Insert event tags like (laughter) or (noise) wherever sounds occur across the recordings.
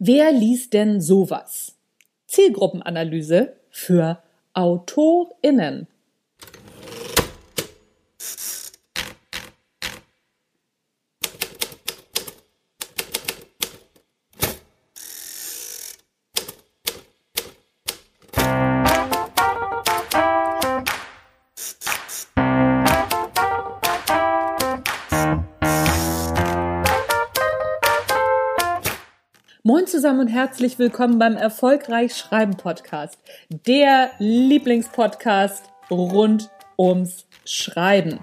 Wer liest denn sowas? Zielgruppenanalyse für AutorInnen. Zusammen und herzlich willkommen beim Erfolgreich Schreiben Podcast, der Lieblingspodcast rund ums Schreiben,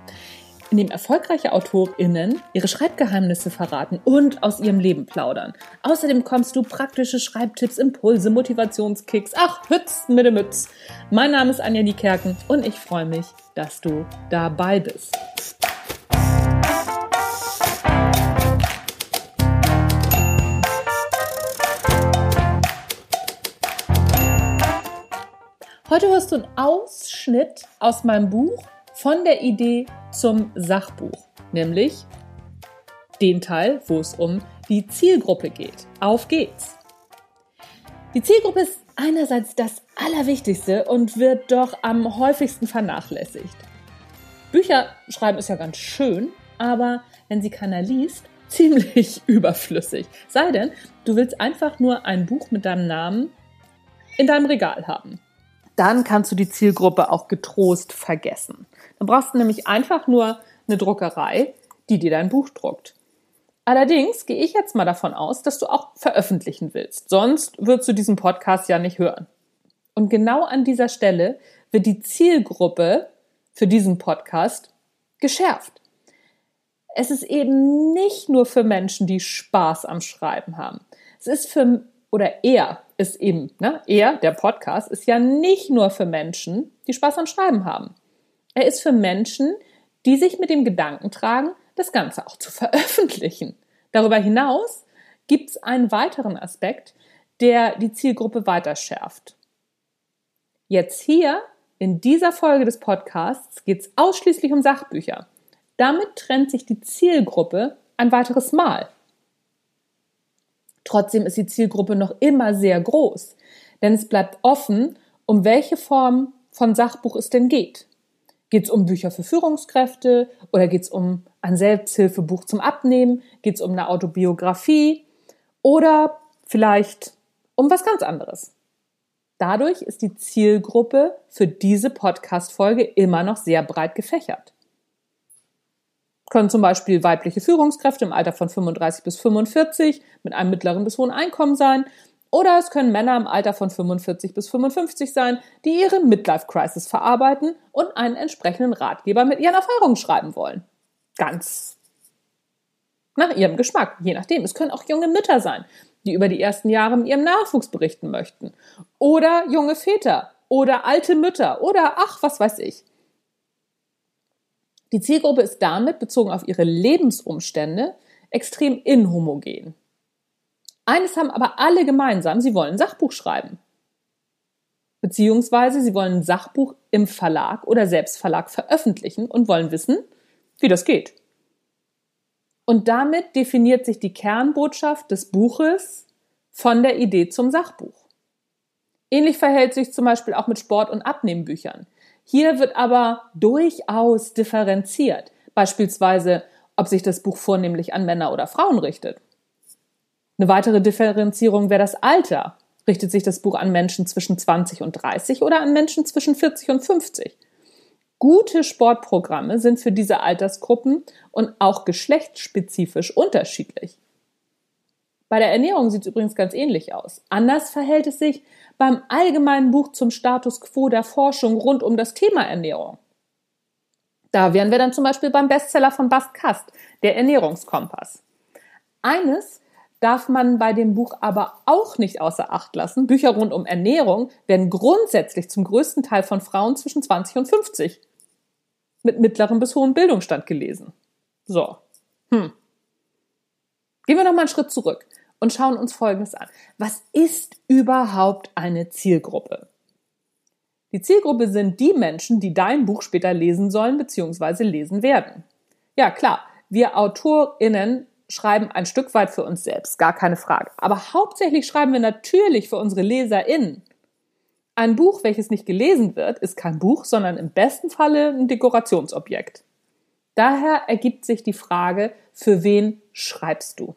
in dem erfolgreiche AutorInnen ihre Schreibgeheimnisse verraten und aus ihrem Leben plaudern. Außerdem kommst du praktische Schreibtipps, Impulse, Motivationskicks, ach, Hütz mit dem Mütz. Mein Name ist Anja Niekerken und ich freue mich, dass du dabei bist. Heute hörst du einen Ausschnitt aus meinem Buch von der Idee zum Sachbuch, nämlich den Teil, wo es um die Zielgruppe geht. Auf geht's! Die Zielgruppe ist einerseits das Allerwichtigste und wird doch am häufigsten vernachlässigt. Bücher schreiben ist ja ganz schön, aber wenn sie keiner liest, (laughs) ziemlich überflüssig. Sei denn, du willst einfach nur ein Buch mit deinem Namen in deinem Regal haben dann kannst du die Zielgruppe auch getrost vergessen. Dann brauchst du nämlich einfach nur eine Druckerei, die dir dein Buch druckt. Allerdings gehe ich jetzt mal davon aus, dass du auch veröffentlichen willst. Sonst würdest du diesen Podcast ja nicht hören. Und genau an dieser Stelle wird die Zielgruppe für diesen Podcast geschärft. Es ist eben nicht nur für Menschen, die Spaß am Schreiben haben. Es ist für, oder eher ist eben, ne, er, der Podcast, ist ja nicht nur für Menschen, die Spaß am Schreiben haben. Er ist für Menschen, die sich mit dem Gedanken tragen, das Ganze auch zu (laughs) veröffentlichen. Darüber hinaus gibt es einen weiteren Aspekt, der die Zielgruppe weiter schärft. Jetzt hier in dieser Folge des Podcasts geht es ausschließlich um Sachbücher. Damit trennt sich die Zielgruppe ein weiteres Mal. Trotzdem ist die Zielgruppe noch immer sehr groß, denn es bleibt offen, um welche Form von Sachbuch es denn geht. Geht es um Bücher für Führungskräfte oder geht es um ein Selbsthilfebuch zum Abnehmen? Geht es um eine Autobiografie oder vielleicht um was ganz anderes? Dadurch ist die Zielgruppe für diese Podcast-Folge immer noch sehr breit gefächert können zum Beispiel weibliche Führungskräfte im Alter von 35 bis 45 mit einem mittleren bis hohen Einkommen sein. Oder es können Männer im Alter von 45 bis 55 sein, die ihre Midlife-Crisis verarbeiten und einen entsprechenden Ratgeber mit ihren Erfahrungen schreiben wollen. Ganz nach ihrem Geschmack, je nachdem. Es können auch junge Mütter sein, die über die ersten Jahre mit ihrem Nachwuchs berichten möchten. Oder junge Väter oder alte Mütter oder ach, was weiß ich. Die Zielgruppe ist damit, bezogen auf ihre Lebensumstände, extrem inhomogen. Eines haben aber alle gemeinsam, sie wollen ein Sachbuch schreiben. Beziehungsweise sie wollen ein Sachbuch im Verlag oder Selbstverlag veröffentlichen und wollen wissen, wie das geht. Und damit definiert sich die Kernbotschaft des Buches von der Idee zum Sachbuch. Ähnlich verhält sich zum Beispiel auch mit Sport- und Abnehmbüchern. Hier wird aber durchaus differenziert, beispielsweise ob sich das Buch vornehmlich an Männer oder Frauen richtet. Eine weitere Differenzierung wäre das Alter. Richtet sich das Buch an Menschen zwischen 20 und 30 oder an Menschen zwischen 40 und 50? Gute Sportprogramme sind für diese Altersgruppen und auch geschlechtsspezifisch unterschiedlich. Bei der Ernährung sieht es übrigens ganz ähnlich aus. Anders verhält es sich beim allgemeinen Buch zum Status quo der Forschung rund um das Thema Ernährung. Da wären wir dann zum Beispiel beim Bestseller von Bast Kast, der Ernährungskompass. Eines darf man bei dem Buch aber auch nicht außer Acht lassen. Bücher rund um Ernährung werden grundsätzlich zum größten Teil von Frauen zwischen 20 und 50 mit mittlerem bis hohem Bildungsstand gelesen. So. Hm. Gehen wir noch mal einen Schritt zurück und schauen uns Folgendes an. Was ist überhaupt eine Zielgruppe? Die Zielgruppe sind die Menschen, die dein Buch später lesen sollen bzw. lesen werden. Ja, klar, wir AutorInnen schreiben ein Stück weit für uns selbst, gar keine Frage. Aber hauptsächlich schreiben wir natürlich für unsere LeserInnen. Ein Buch, welches nicht gelesen wird, ist kein Buch, sondern im besten Falle ein Dekorationsobjekt. Daher ergibt sich die Frage, für wen schreibst du?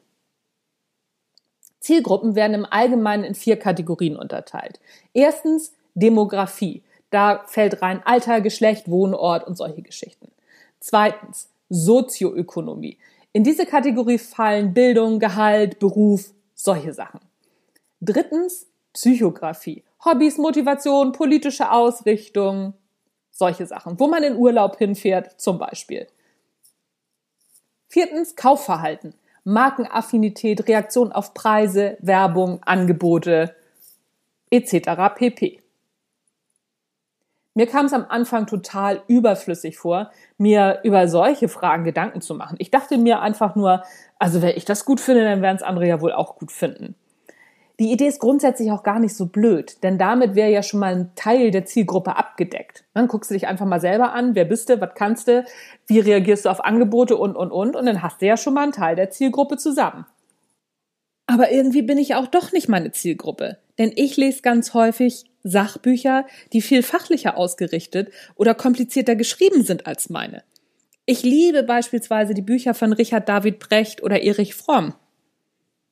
Zielgruppen werden im Allgemeinen in vier Kategorien unterteilt. Erstens Demografie. Da fällt rein Alter, Geschlecht, Wohnort und solche Geschichten. Zweitens Sozioökonomie. In diese Kategorie fallen Bildung, Gehalt, Beruf, solche Sachen. Drittens Psychografie. Hobbys, Motivation, politische Ausrichtung, solche Sachen. Wo man in Urlaub hinfährt, zum Beispiel. Viertens Kaufverhalten. Markenaffinität, Reaktion auf Preise, Werbung, Angebote etc. pp. Mir kam es am Anfang total überflüssig vor, mir über solche Fragen Gedanken zu machen. Ich dachte mir einfach nur, also wenn ich das gut finde, dann werden es andere ja wohl auch gut finden. Die Idee ist grundsätzlich auch gar nicht so blöd, denn damit wäre ja schon mal ein Teil der Zielgruppe abgedeckt. Dann guckst du dich einfach mal selber an, wer bist du, was kannst du, wie reagierst du auf Angebote und, und, und, und dann hast du ja schon mal einen Teil der Zielgruppe zusammen. Aber irgendwie bin ich auch doch nicht meine Zielgruppe, denn ich lese ganz häufig Sachbücher, die viel fachlicher ausgerichtet oder komplizierter geschrieben sind als meine. Ich liebe beispielsweise die Bücher von Richard David Brecht oder Erich Fromm.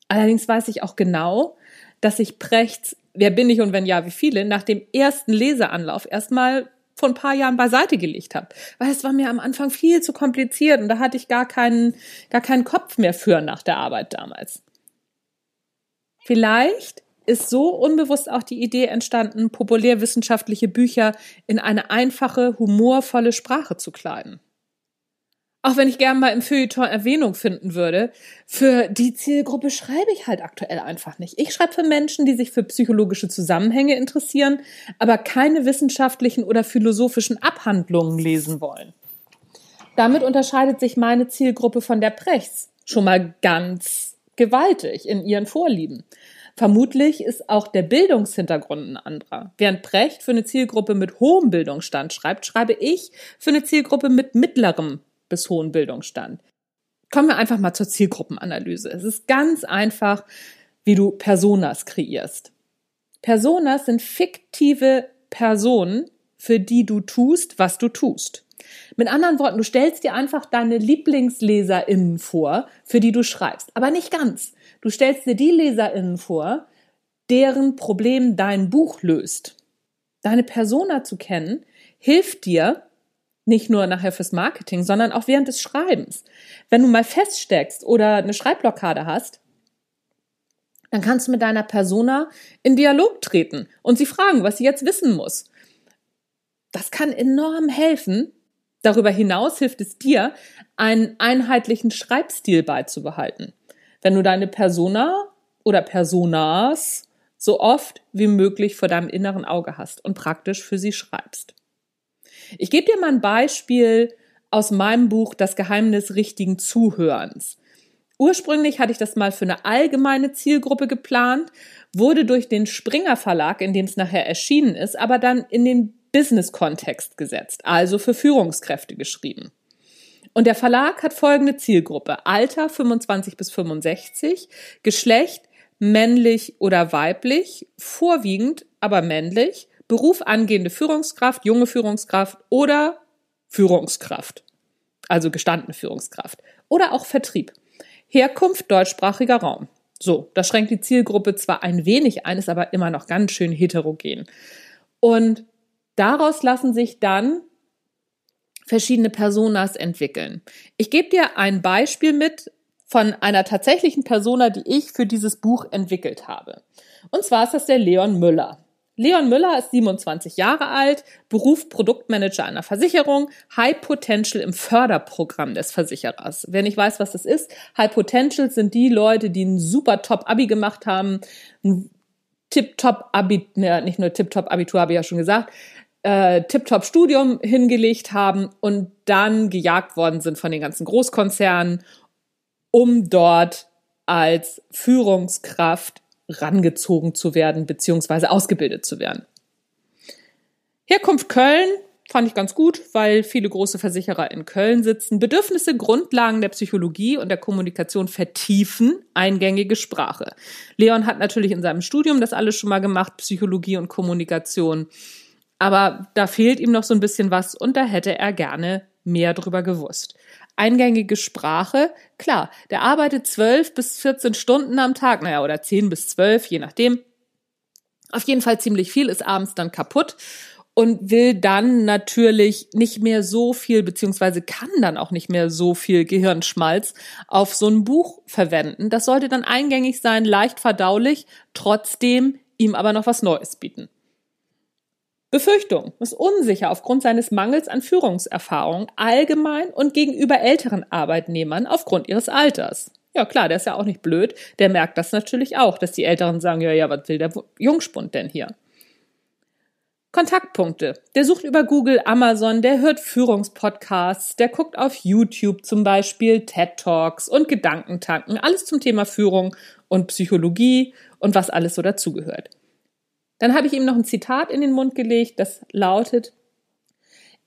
Allerdings weiß ich auch genau, dass ich Prechts Wer bin ich und wenn ja, wie viele nach dem ersten Leseanlauf erstmal vor ein paar Jahren beiseite gelegt habe, weil es war mir am Anfang viel zu kompliziert und da hatte ich gar keinen gar keinen Kopf mehr für nach der Arbeit damals. Vielleicht ist so unbewusst auch die Idee entstanden, populärwissenschaftliche Bücher in eine einfache, humorvolle Sprache zu kleiden auch wenn ich gerne mal im Feuilleton Erwähnung finden würde, für die Zielgruppe schreibe ich halt aktuell einfach nicht. Ich schreibe für Menschen, die sich für psychologische Zusammenhänge interessieren, aber keine wissenschaftlichen oder philosophischen Abhandlungen lesen wollen. Damit unterscheidet sich meine Zielgruppe von der Prechts schon mal ganz gewaltig in ihren Vorlieben. Vermutlich ist auch der Bildungshintergrund ein anderer. Während Precht für eine Zielgruppe mit hohem Bildungsstand schreibt, schreibe ich für eine Zielgruppe mit mittlerem bis hohen Bildungsstand. Kommen wir einfach mal zur Zielgruppenanalyse. Es ist ganz einfach, wie du Personas kreierst. Personas sind fiktive Personen, für die du tust, was du tust. Mit anderen Worten, du stellst dir einfach deine LieblingsleserInnen vor, für die du schreibst. Aber nicht ganz. Du stellst dir die LeserInnen vor, deren Problem dein Buch löst. Deine Persona zu kennen, hilft dir, nicht nur nachher fürs Marketing, sondern auch während des Schreibens. Wenn du mal feststeckst oder eine Schreibblockade hast, dann kannst du mit deiner Persona in Dialog treten und sie fragen, was sie jetzt wissen muss. Das kann enorm helfen. Darüber hinaus hilft es dir, einen einheitlichen Schreibstil beizubehalten. Wenn du deine Persona oder Personas so oft wie möglich vor deinem inneren Auge hast und praktisch für sie schreibst. Ich gebe dir mal ein Beispiel aus meinem Buch Das Geheimnis richtigen Zuhörens. Ursprünglich hatte ich das mal für eine allgemeine Zielgruppe geplant, wurde durch den Springer Verlag, in dem es nachher erschienen ist, aber dann in den Business-Kontext gesetzt, also für Führungskräfte geschrieben. Und der Verlag hat folgende Zielgruppe. Alter 25 bis 65, Geschlecht männlich oder weiblich, vorwiegend aber männlich Beruf angehende Führungskraft, junge Führungskraft oder Führungskraft, also gestandene Führungskraft oder auch Vertrieb. Herkunft deutschsprachiger Raum. So, das schränkt die Zielgruppe zwar ein wenig ein, ist aber immer noch ganz schön heterogen. Und daraus lassen sich dann verschiedene Personas entwickeln. Ich gebe dir ein Beispiel mit von einer tatsächlichen Persona, die ich für dieses Buch entwickelt habe. Und zwar ist das der Leon Müller. Leon Müller ist 27 Jahre alt, Beruf Produktmanager einer Versicherung, High Potential im Förderprogramm des Versicherers. Wer nicht weiß, was das ist, High Potential sind die Leute, die ein super Top-Abi gemacht haben, ein Tip-Top-Abi, ne, nicht nur Tip-Top-Abitur, habe ich ja schon gesagt, äh, Tip-Top-Studium hingelegt haben und dann gejagt worden sind von den ganzen Großkonzernen, um dort als Führungskraft rangezogen zu werden, beziehungsweise ausgebildet zu werden. Herkunft Köln, fand ich ganz gut, weil viele große Versicherer in Köln sitzen. Bedürfnisse, Grundlagen der Psychologie und der Kommunikation vertiefen, eingängige Sprache. Leon hat natürlich in seinem Studium das alles schon mal gemacht, Psychologie und Kommunikation. Aber da fehlt ihm noch so ein bisschen was und da hätte er gerne mehr drüber gewusst. Eingängige Sprache, klar, der arbeitet zwölf bis 14 Stunden am Tag, naja, oder zehn bis zwölf, je nachdem. Auf jeden Fall ziemlich viel, ist abends dann kaputt und will dann natürlich nicht mehr so viel, beziehungsweise kann dann auch nicht mehr so viel Gehirnschmalz auf so ein Buch verwenden. Das sollte dann eingängig sein, leicht verdaulich, trotzdem ihm aber noch was Neues bieten. Befürchtung ist unsicher aufgrund seines Mangels an Führungserfahrung allgemein und gegenüber älteren Arbeitnehmern aufgrund ihres Alters. Ja klar, der ist ja auch nicht blöd, der merkt das natürlich auch, dass die Älteren sagen, ja, ja, was will der Jungspund denn hier? Kontaktpunkte. Der sucht über Google, Amazon, der hört Führungspodcasts, der guckt auf YouTube zum Beispiel TED Talks und Gedankentanken, alles zum Thema Führung und Psychologie und was alles so dazugehört. Dann habe ich ihm noch ein Zitat in den Mund gelegt, das lautet,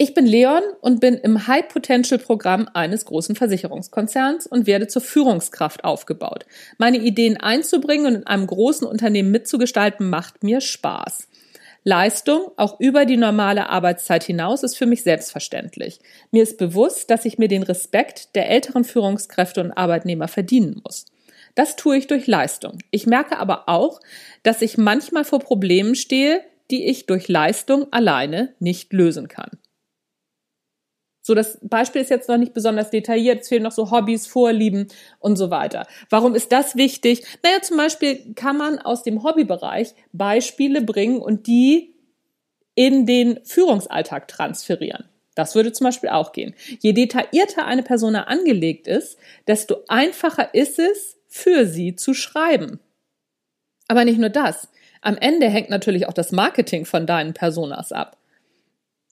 ich bin Leon und bin im High Potential Programm eines großen Versicherungskonzerns und werde zur Führungskraft aufgebaut. Meine Ideen einzubringen und in einem großen Unternehmen mitzugestalten macht mir Spaß. Leistung, auch über die normale Arbeitszeit hinaus, ist für mich selbstverständlich. Mir ist bewusst, dass ich mir den Respekt der älteren Führungskräfte und Arbeitnehmer verdienen muss. Das tue ich durch Leistung. Ich merke aber auch, dass ich manchmal vor Problemen stehe, die ich durch Leistung alleine nicht lösen kann. So, das Beispiel ist jetzt noch nicht besonders detailliert. Es fehlen noch so Hobbys, Vorlieben und so weiter. Warum ist das wichtig? Naja, zum Beispiel kann man aus dem Hobbybereich Beispiele bringen und die in den Führungsalltag transferieren. Das würde zum Beispiel auch gehen. Je detaillierter eine Persona angelegt ist, desto einfacher ist es, für sie zu schreiben. Aber nicht nur das. Am Ende hängt natürlich auch das Marketing von deinen Personas ab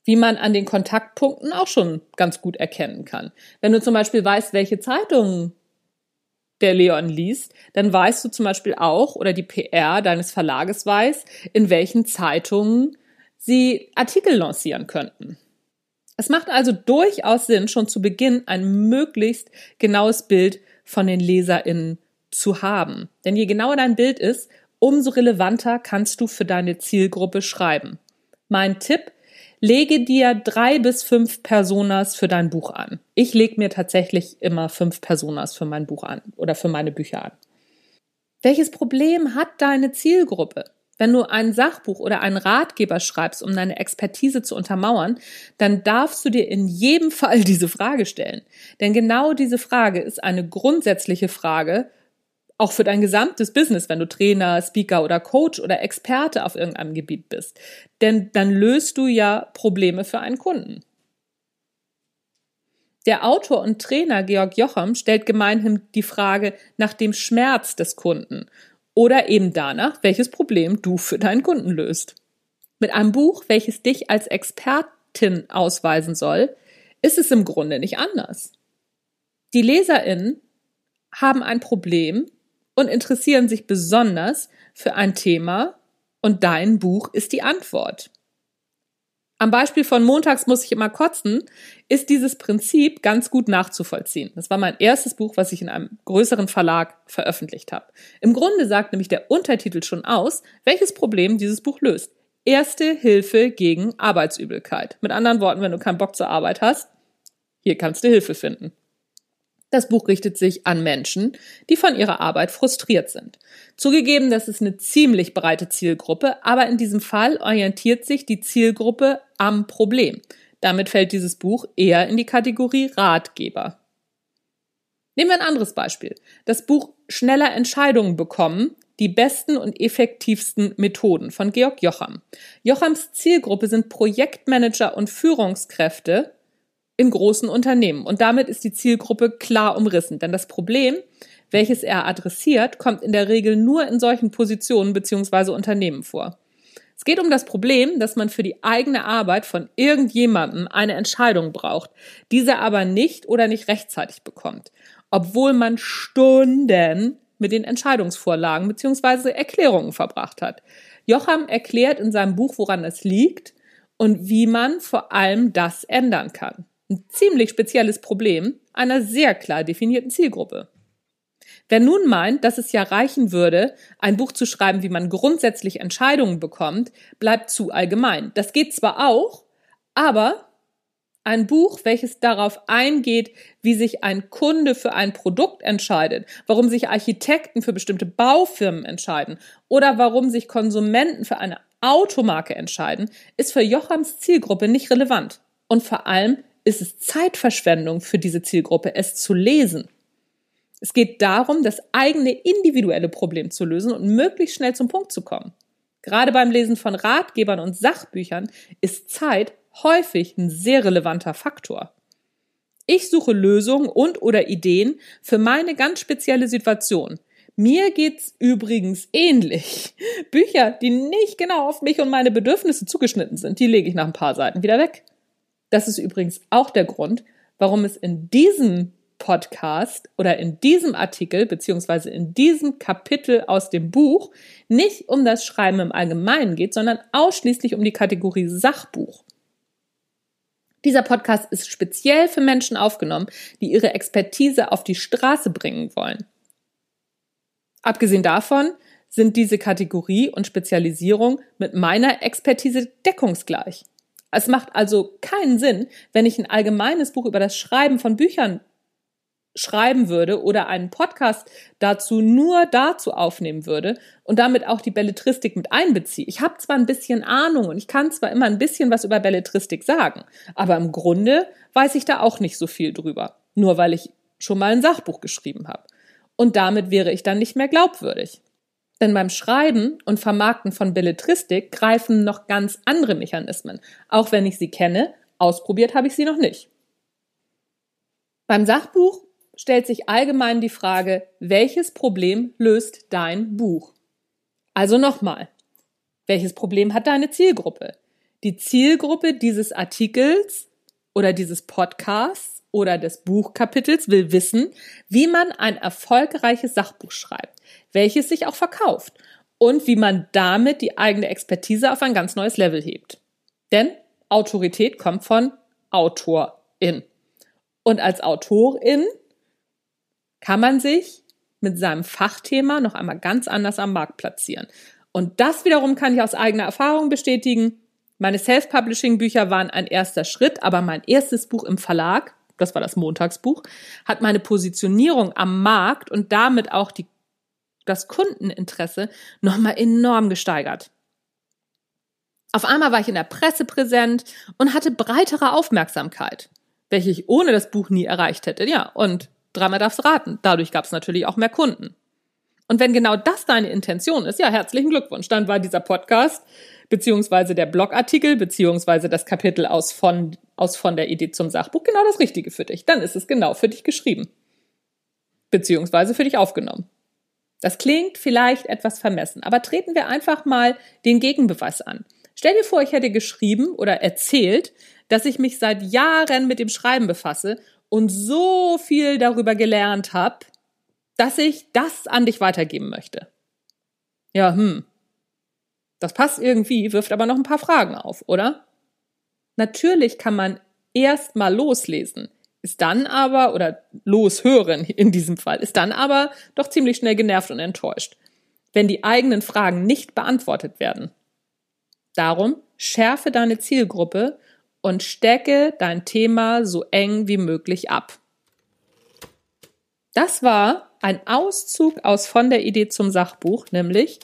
wie man an den Kontaktpunkten auch schon ganz gut erkennen kann. Wenn du zum Beispiel weißt, welche Zeitungen der Leon liest, dann weißt du zum Beispiel auch oder die PR deines Verlages weiß, in welchen Zeitungen sie Artikel lancieren könnten. Es macht also durchaus Sinn, schon zu Beginn ein möglichst genaues Bild von den LeserInnen zu haben. Denn je genauer dein Bild ist, umso relevanter kannst du für deine Zielgruppe schreiben. Mein Tipp, lege dir drei bis fünf Personas für dein Buch an. Ich lege mir tatsächlich immer fünf Personas für mein Buch an oder für meine Bücher an. Welches Problem hat deine Zielgruppe? Wenn du ein Sachbuch oder einen Ratgeber schreibst, um deine Expertise zu untermauern, dann darfst du dir in jedem (laughs) Fall diese Frage stellen. Denn genau diese Frage ist eine grundsätzliche Frage auch für dein gesamtes Business, wenn du Trainer, Speaker oder Coach oder Experte auf irgendeinem Gebiet bist. Denn dann löst du ja Probleme für einen Kunden. Der Autor und Trainer Georg Jocham stellt gemeinhin die Frage nach dem Schmerz des Kunden oder eben danach, welches Problem du für deinen Kunden löst. Mit einem Buch, welches dich als Expertin ausweisen soll, ist es im Grunde nicht anders. Die LeserInnen haben ein Problem, und interessieren sich besonders für ein Thema und dein Buch ist die Antwort. Am Beispiel von Montags muss ich immer kotzen, ist dieses Prinzip ganz gut nachzuvollziehen. Das war mein erstes Buch, was ich in einem größeren Verlag veröffentlicht habe. Im Grunde sagt nämlich der Untertitel schon aus, welches Problem dieses Buch löst. Erste Hilfe gegen Arbeitsübelkeit. Mit anderen Worten, wenn du keinen Bock zur Arbeit hast, hier kannst du Hilfe finden. Das Buch richtet sich an Menschen, die von ihrer Arbeit frustriert sind. Zugegeben, das ist eine ziemlich breite Zielgruppe, aber in diesem Fall orientiert sich die Zielgruppe am Problem. Damit fällt dieses Buch eher in die Kategorie Ratgeber. Nehmen wir ein anderes Beispiel. Das Buch Schneller Entscheidungen bekommen, die besten und effektivsten Methoden von Georg Jocham. Jochams Zielgruppe sind Projektmanager und Führungskräfte, in großen Unternehmen. Und damit ist die Zielgruppe klar umrissen. Denn das Problem, welches er adressiert, kommt in der Regel nur in solchen Positionen beziehungsweise Unternehmen vor. Es geht um das Problem, dass man für die eigene Arbeit von irgendjemandem eine Entscheidung braucht, diese aber nicht oder nicht rechtzeitig bekommt, obwohl man Stunden mit den Entscheidungsvorlagen beziehungsweise Erklärungen verbracht hat. Jocham erklärt in seinem Buch, woran es liegt und wie man vor allem das ändern kann. Ein ziemlich spezielles Problem einer sehr klar definierten Zielgruppe. Wer nun meint, dass es ja reichen würde, ein Buch zu schreiben, wie man grundsätzlich Entscheidungen bekommt, bleibt zu allgemein. Das geht zwar auch, aber ein Buch, welches darauf eingeht, wie sich ein Kunde für ein Produkt entscheidet, warum sich Architekten für bestimmte Baufirmen entscheiden oder warum sich Konsumenten für eine Automarke entscheiden, ist für Jochams Zielgruppe nicht relevant. Und vor allem ist es Zeitverschwendung für diese Zielgruppe, es zu lesen. Es geht darum, das eigene individuelle Problem zu lösen und möglichst schnell zum Punkt zu kommen. Gerade beim Lesen von Ratgebern und Sachbüchern ist Zeit häufig ein sehr relevanter Faktor. Ich suche Lösungen und oder Ideen für meine ganz spezielle Situation. Mir geht's übrigens ähnlich. Bücher, die nicht genau auf mich und meine Bedürfnisse zugeschnitten sind, die lege ich nach ein paar Seiten wieder weg. Das ist übrigens auch der Grund, warum es in diesem Podcast oder in diesem Artikel beziehungsweise in diesem Kapitel aus dem Buch nicht um das Schreiben im Allgemeinen geht, sondern ausschließlich um die Kategorie Sachbuch. Dieser Podcast ist speziell für Menschen aufgenommen, die ihre Expertise auf die Straße bringen wollen. Abgesehen davon sind diese Kategorie und Spezialisierung mit meiner Expertise deckungsgleich. Es macht also keinen Sinn, wenn ich ein allgemeines Buch über das Schreiben von Büchern schreiben würde oder einen Podcast dazu nur dazu aufnehmen würde und damit auch die Belletristik mit einbeziehe. Ich habe zwar ein bisschen Ahnung und ich kann zwar immer ein bisschen was über Belletristik sagen, aber im Grunde weiß ich da auch nicht so viel drüber, nur weil ich schon mal ein Sachbuch geschrieben habe. Und damit wäre ich dann nicht mehr glaubwürdig. Denn beim Schreiben und Vermarkten von Belletristik greifen noch ganz andere Mechanismen, auch wenn ich sie kenne, ausprobiert habe ich sie noch nicht. Beim Sachbuch stellt sich allgemein die Frage, welches Problem löst dein Buch? Also nochmal, welches Problem hat deine Zielgruppe? Die Zielgruppe dieses Artikels oder dieses Podcasts oder des Buchkapitels will wissen, wie man ein erfolgreiches Sachbuch schreibt, welches sich auch verkauft und wie man damit die eigene Expertise auf ein ganz neues Level hebt. Denn Autorität kommt von Autorin. Und als Autorin kann man sich mit seinem Fachthema noch einmal ganz anders am Markt platzieren. Und das wiederum kann ich aus eigener Erfahrung bestätigen. Meine Self-Publishing-Bücher waren ein erster Schritt, aber mein erstes Buch im Verlag, das war das Montagsbuch, hat meine Positionierung am Markt und damit auch die, das Kundeninteresse nochmal enorm gesteigert. Auf einmal war ich in der Presse präsent und hatte breitere Aufmerksamkeit, welche ich ohne das Buch nie erreicht hätte. Ja, und Dreimal darfst raten. Dadurch gab es natürlich auch mehr Kunden. Und wenn genau das deine Intention ist, ja, herzlichen Glückwunsch. Dann war dieser Podcast beziehungsweise der Blogartikel beziehungsweise das Kapitel aus von, aus von der Idee zum Sachbuch genau das Richtige für dich. Dann ist es genau für dich geschrieben. Beziehungsweise für dich aufgenommen. Das klingt vielleicht etwas vermessen, aber treten wir einfach mal den Gegenbeweis an. Stell dir vor, ich hätte geschrieben oder erzählt, dass ich mich seit Jahren mit dem Schreiben befasse und so viel darüber gelernt habe, dass ich das an dich weitergeben möchte. Ja, hm. Das passt irgendwie, wirft aber noch ein paar Fragen auf, oder? Natürlich kann man erst mal loslesen, ist dann aber, oder loshören in diesem Fall, ist dann aber doch ziemlich schnell genervt und enttäuscht, wenn die eigenen Fragen nicht beantwortet werden. Darum schärfe deine Zielgruppe und stecke dein Thema so eng wie möglich ab. Das war ein Auszug aus von der Idee zum Sachbuch, nämlich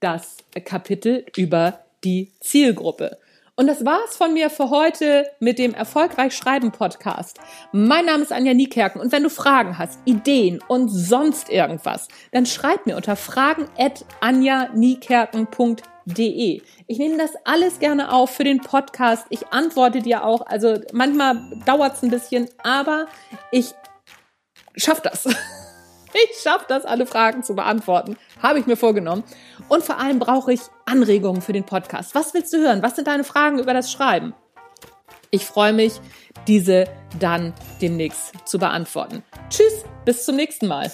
das Kapitel über die Zielgruppe. Und das war's von mir für heute mit dem Erfolgreich Schreiben Podcast. Mein Name ist Anja Niekerken und wenn du Fragen hast, Ideen und sonst irgendwas, dann schreib mir unter fragen at anjaniekerken.de De. Ich nehme das alles gerne auf für den Podcast. Ich antworte dir auch. Also manchmal dauert es ein bisschen, aber ich schaff das. (laughs) Ich schaffe das, alle Fragen zu beantworten. Habe ich mir vorgenommen. Und vor allem brauche ich Anregungen für den Podcast. Was willst du hören? Was sind deine Fragen über das Schreiben? Ich freue mich, diese dann demnächst zu beantworten. Tschüss, bis zum nächsten Mal.